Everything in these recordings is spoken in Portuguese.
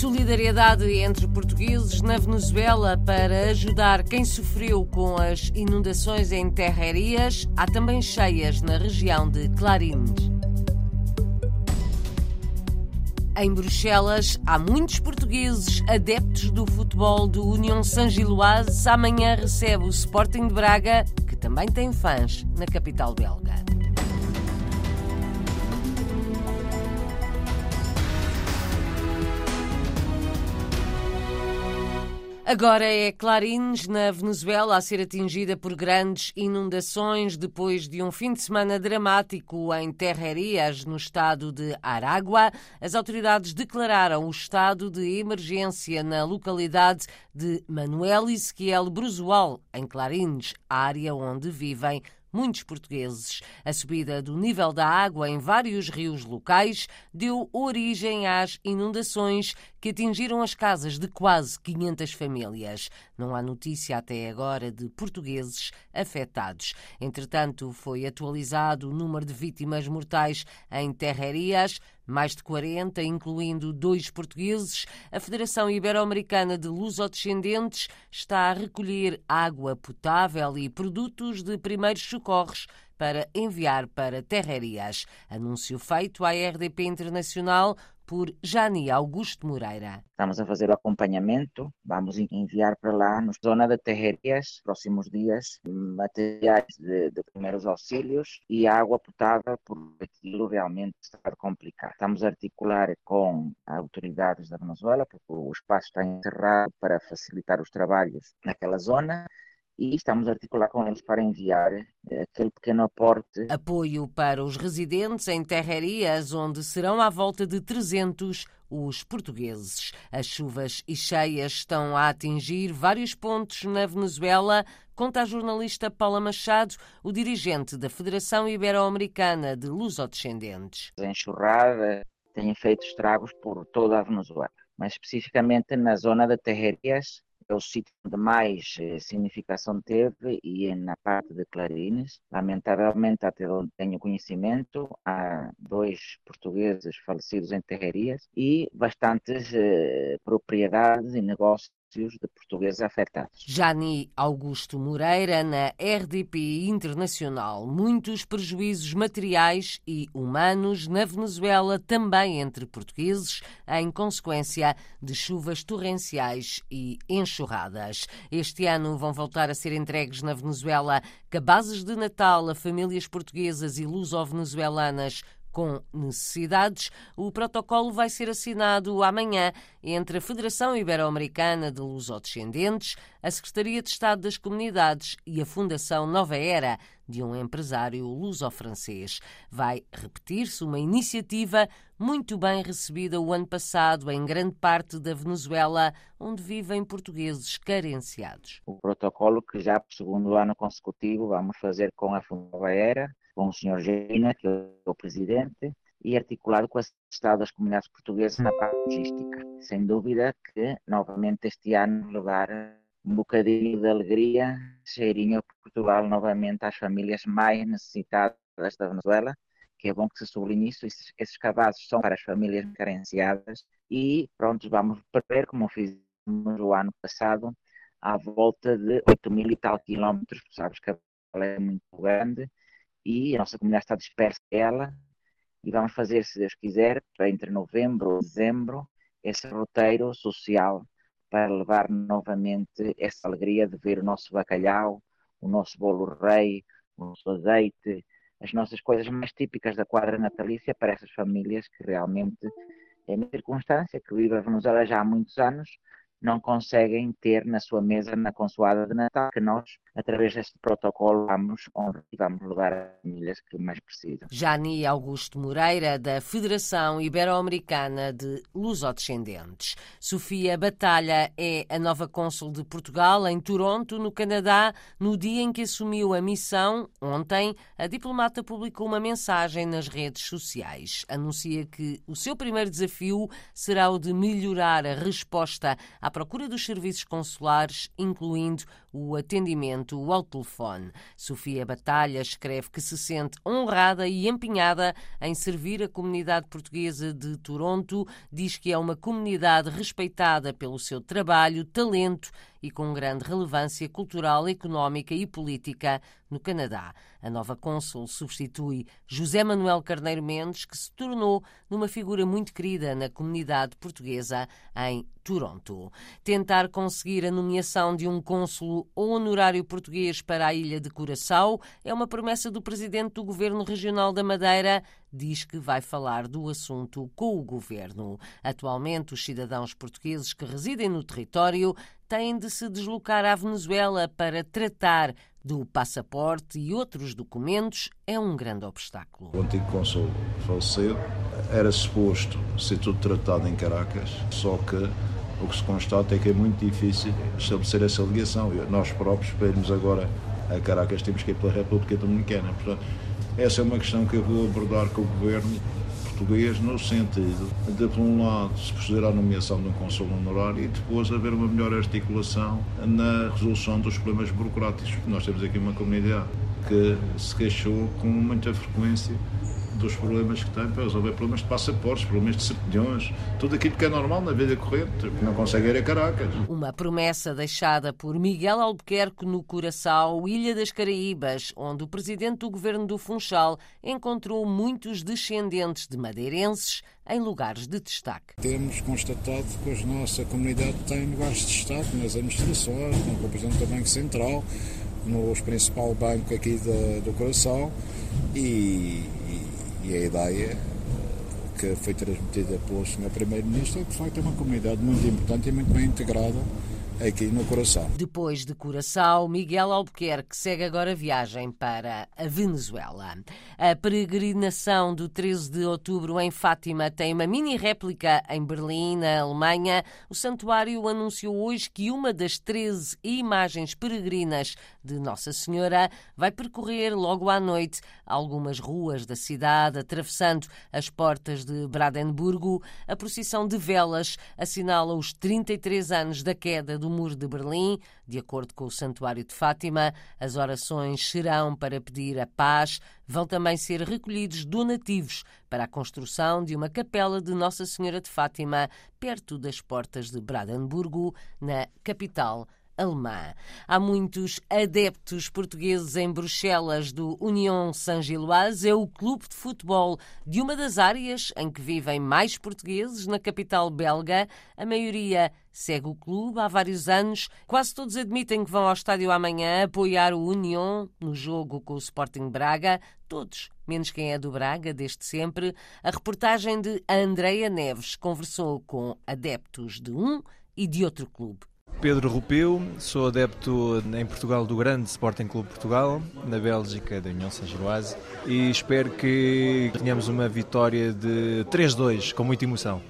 Solidariedade entre portugueses na Venezuela para ajudar quem sofreu com as inundações em terrarias. Há também cheias na região de Clarines. Em Bruxelas, há muitos portugueses adeptos do futebol do União Saint-Gilloise. Amanhã recebe o Sporting de Braga, que também tem fãs na capital belga. Agora é Clarines, na Venezuela, a ser atingida por grandes inundações depois de um fim de semana dramático em Terrerias, no estado de Aragua. As autoridades declararam o estado de emergência na localidade de Manuel Ezequiel Bruzual, em Clarines, área onde vivem muitos portugueses. A subida do nível da água em vários rios locais deu origem às inundações que atingiram as casas de quase 500 famílias. Não há notícia até agora de portugueses afetados. Entretanto, foi atualizado o número de vítimas mortais em Terrerias, mais de 40, incluindo dois portugueses. A Federação Ibero-Americana de Lusodescendentes está a recolher água potável e produtos de primeiros socorros para enviar para Terrerias. Anúncio feito à RDP Internacional por Jani Augusto Moreira. Estamos a fazer o acompanhamento, vamos enviar para lá, na zona de Terrerias, próximos dias, materiais de, de, primeiros auxílios e água potável, porque aquilo realmente está complicado. Estamos a articular com autoridades da Venezuela, porque o espaço está encerrado para facilitar os trabalhos naquela zona e estamos a articular com eles para enviar eh, aquele pequeno aporte. Apoio para os residentes em terrarias, onde serão à volta de 300 os portugueses. As chuvas e cheias estão a atingir vários pontos na Venezuela, conta a jornalista Paula Machado, o dirigente da Federação Ibero-Americana de Lusodescendentes. A enxurrada tem feito estragos por toda a Venezuela, mas especificamente na zona de Terrerias, é o sítio onde mais eh, significação teve e é na parte de Clarines. Lamentavelmente, até onde tenho conhecimento, há dois portugueses falecidos em terrarias e bastantes eh, propriedades e negócios de portugueses afetados. Jani Augusto Moreira, na RDP Internacional. Muitos prejuízos materiais e humanos na Venezuela, também entre portugueses, em consequência de chuvas torrenciais e enxurradas. Este ano vão voltar a ser entregues na Venezuela cabazes de Natal a famílias portuguesas e luso-venezuelanas com necessidades. O protocolo vai ser assinado amanhã entre a Federação Ibero-Americana de Lusodescendentes, a Secretaria de Estado das Comunidades e a Fundação Nova Era, de um empresário luso-francês. Vai repetir-se uma iniciativa muito bem recebida o ano passado em grande parte da Venezuela, onde vivem portugueses carenciados. O protocolo que já por segundo ano consecutivo vamos fazer com a Fundação Nova Era, com o Sr. Gina, que é o presidente, e articulado com o Estado das Comunidades Portuguesas na parte logística. Sem dúvida que, novamente, este ano levar um bocadinho de alegria, cheirinho Portugal novamente às famílias mais necessitadas da Venezuela, que é bom que se sublinhe isso, esses cabazes são para as famílias carenciadas e pronto, vamos prever, como fizemos o ano passado, à volta de 8 mil e tal quilómetros, sabes que a é muito grande, e a nossa comunidade está dispersa. Ela e vamos fazer, se Deus quiser, entre novembro e dezembro, esse roteiro social para levar novamente essa alegria de ver o nosso bacalhau, o nosso bolo rei, o nosso azeite, as nossas coisas mais típicas da quadra natalícia para essas famílias que realmente, é uma circunstância que vivem a Venezuela já há muitos anos, não conseguem ter na sua mesa na consoada de Natal, que nós, através deste protocolo, vamos honrar e vamos levar as famílias que mais precisam. Jani Augusto Moreira, da Federação Ibero-Americana de Lusodescendentes. Sofia Batalha é a nova cônsul de Portugal em Toronto, no Canadá. No dia em que assumiu a missão, ontem, a diplomata publicou uma mensagem nas redes sociais. Anuncia que o seu primeiro desafio será o de melhorar a resposta à procura dos serviços consulares, incluindo o atendimento ao telefone. Sofia Batalha escreve que se sente honrada e empenhada em servir a comunidade portuguesa de Toronto, diz que é uma comunidade respeitada pelo seu trabalho, talento e com grande relevância cultural, económica e política no Canadá. A nova cônsul substitui José Manuel Carneiro Mendes, que se tornou numa figura muito querida na comunidade portuguesa em Toronto. Tentar conseguir a nomeação de um cônsulo honorário português para a ilha de Curaçao é uma promessa do presidente do governo regional da Madeira, diz que vai falar do assunto com o governo. Atualmente, os cidadãos portugueses que residem no território têm de se deslocar à Venezuela para tratar do passaporte e outros documentos é um grande obstáculo. O antigo cônsul faleceu, era suposto ser tudo tratado em Caracas, só que o que se constata é que é muito difícil estabelecer essa ligação. Nós próprios, para irmos agora a Caracas, temos que ir pela República Dominicana. Portanto, essa é uma questão que eu vou abordar com o Governo português no sentido de, por um lado, se proceder à nomeação de um consul honorário e depois haver uma melhor articulação na resolução dos problemas burocráticos. Nós temos aqui uma comunidade que se queixou com muita frequência dos problemas que tem para resolver problemas de passaportes, problemas de certidões, tudo aquilo que é normal na vida corrente, que não consegue ir a Caracas. Uma promessa deixada por Miguel Albuquerque no Curaçao, Ilha das Caraíbas, onde o presidente do governo do Funchal encontrou muitos descendentes de madeirenses em lugares de destaque. Temos constatado que a nossa comunidade tem lugares de destaque nas administrações, no representante do Banco Central, no principal banco aqui do, do Coração e, e a ideia que foi transmitida pelo Sr. Primeiro-Ministro é que de facto é uma comunidade muito importante e muito bem integrada aqui no Coração. Depois de Coração, Miguel Albuquerque segue agora a viagem para a Venezuela. A peregrinação do 13 de outubro em Fátima tem uma mini réplica em Berlim, na Alemanha. O santuário anunciou hoje que uma das 13 imagens peregrinas de Nossa Senhora vai percorrer logo à noite algumas ruas da cidade, atravessando as portas de Brandenburgo. A procissão de velas assinala os 33 anos da queda do Muro de Berlim. De acordo com o Santuário de Fátima, as orações serão para pedir a paz. Vão também ser recolhidos donativos para a construção de uma capela de Nossa Senhora de Fátima, perto das portas de Brandenburgo, na capital alemã. Há muitos adeptos portugueses em Bruxelas do Union Saint-Gilloise, é o clube de futebol de uma das áreas em que vivem mais portugueses na capital belga. A maioria segue o clube há vários anos. Quase todos admitem que vão ao estádio amanhã apoiar o Union no jogo com o Sporting Braga. Todos, menos quem é do Braga, desde sempre. A reportagem de Andreia Neves conversou com adeptos de um e de outro clube. Pedro Rupeu, sou adepto em Portugal do grande Sporting Clube Portugal, na Bélgica da União Saint-Giroise e espero que tenhamos uma vitória de 3-2 com muita emoção.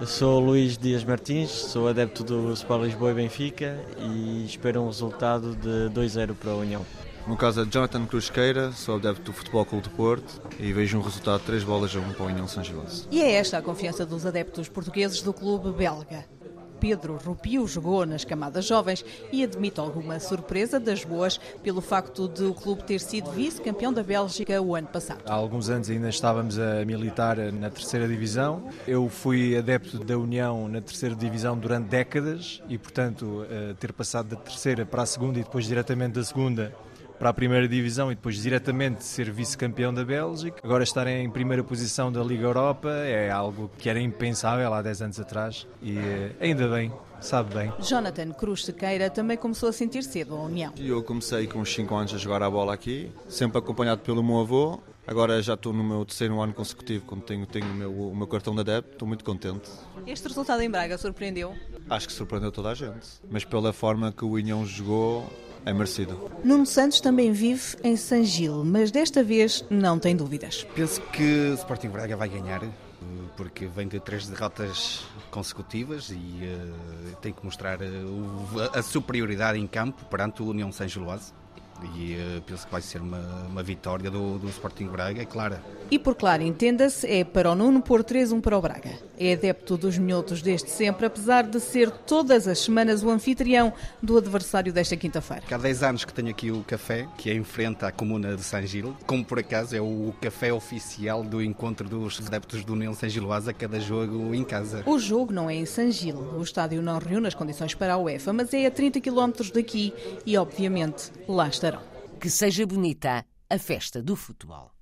Eu sou Luís Dias Martins, sou adepto do Sport Lisboa e Benfica e espero um resultado de 2-0 para a União. No caso é Jonathan Cruzqueira, sou adepto do Futebol Clube de Porto e vejo um resultado de 3 bolas a 1 para a União Saint-Giroise. E é esta a confiança dos adeptos portugueses do clube belga. Pedro Rupio jogou nas camadas jovens e admite alguma surpresa das boas pelo facto de o clube ter sido vice-campeão da Bélgica o ano passado. Há alguns anos ainda estávamos a militar na terceira divisão. Eu fui adepto da União na terceira divisão durante décadas e, portanto, eh, ter passado da terceira para a segunda e depois diretamente da segunda para a primeira divisão e depois diretamente ser vice-campeão da Bélgica. Agora estar em primeira posição da Liga Europa é algo que era impensável há 10 anos atrás e eh, ainda bem, sabe bem. Jonathan Cruz Sequeira também começou a sentir cedo a União. Eu comecei com uns 5 anos a jogar a bola aqui, sempre acompanhado pelo meu avô. Agora já estou no meu terceiro ano consecutivo, quando tenho, tenho o, meu, o meu cartão de adepto, estou muito contente. Este resultado em Braga surpreendeu? Acho que surpreendeu toda a gente, mas pela forma que o União jogou, é merecido. Nuno Santos também vive em San Gil, mas desta vez não tem dúvidas. Penso que o Sporting Braga vai ganhar, porque vem de três derrotas consecutivas e uh, tem que mostrar uh, a superioridade em campo perante o União San Giloase. E uh, penso que vai ser uma, uma vitória do, do Sporting Braga, é clara. E por claro, entenda-se, é para o Nuno pôr 3-1 para o Braga. É adepto dos minhotos desde sempre, apesar de ser todas as semanas o anfitrião do adversário desta quinta-feira. Há 10 anos que tenho aqui o café, que é em frente à comuna de San Gil, como por acaso é o café oficial do encontro dos adeptos do União San Giloás a cada jogo em casa. O jogo não é em San Gil, o estádio não reúne as condições para a UEFA, mas é a 30 km daqui e, obviamente, lá estarão. Que seja bonita a festa do futebol.